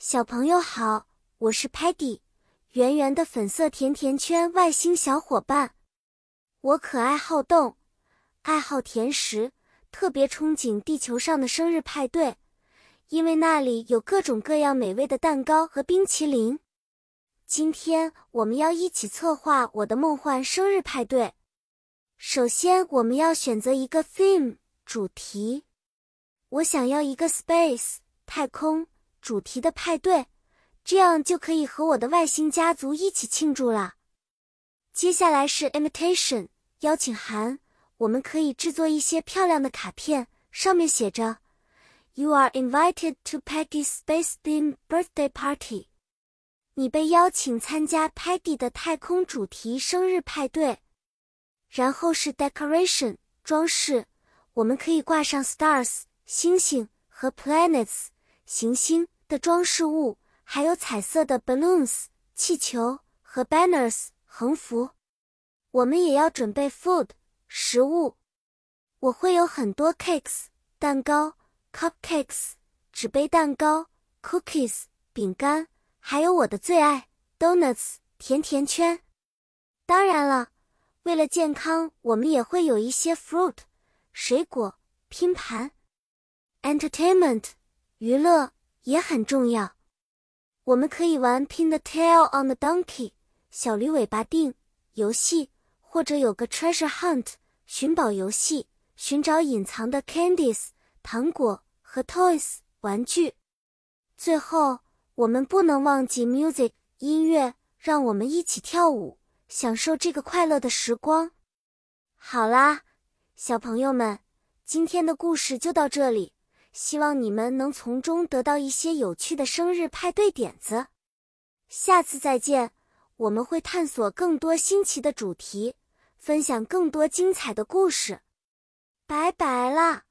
小朋友好，我是 Patty，圆圆的粉色甜甜圈外星小伙伴。我可爱好动，爱好甜食，特别憧憬地球上的生日派对，因为那里有各种各样美味的蛋糕和冰淇淋。今天我们要一起策划我的梦幻生日派对。首先，我们要选择一个 theme 主题。我想要一个 space 太空。主题的派对，这样就可以和我的外星家族一起庆祝了。接下来是 invitation 邀请函，我们可以制作一些漂亮的卡片，上面写着 “You are invited to Peggy's space theme birthday party”，你被邀请参加 Peggy 的太空主题生日派对。然后是 decoration 装饰，我们可以挂上 stars 星星和 planets 行星。的装饰物，还有彩色的 balloons 气球和 banners 横幅。我们也要准备 food 食物。我会有很多 cakes 蛋糕，cupcakes 纸杯蛋糕，cookies 饼干，还有我的最爱 donuts 甜甜圈。当然了，为了健康，我们也会有一些 fruit 水果拼盘。entertainment 娱乐。也很重要，我们可以玩 Pin the Tail on the Donkey 小驴尾巴定游戏，或者有个 Treasure Hunt 寻宝游戏，寻找隐藏的 candies 糖果和 toys 玩具。最后，我们不能忘记 music 音乐，让我们一起跳舞，享受这个快乐的时光。好啦，小朋友们，今天的故事就到这里。希望你们能从中得到一些有趣的生日派对点子。下次再见，我们会探索更多新奇的主题，分享更多精彩的故事。拜拜了。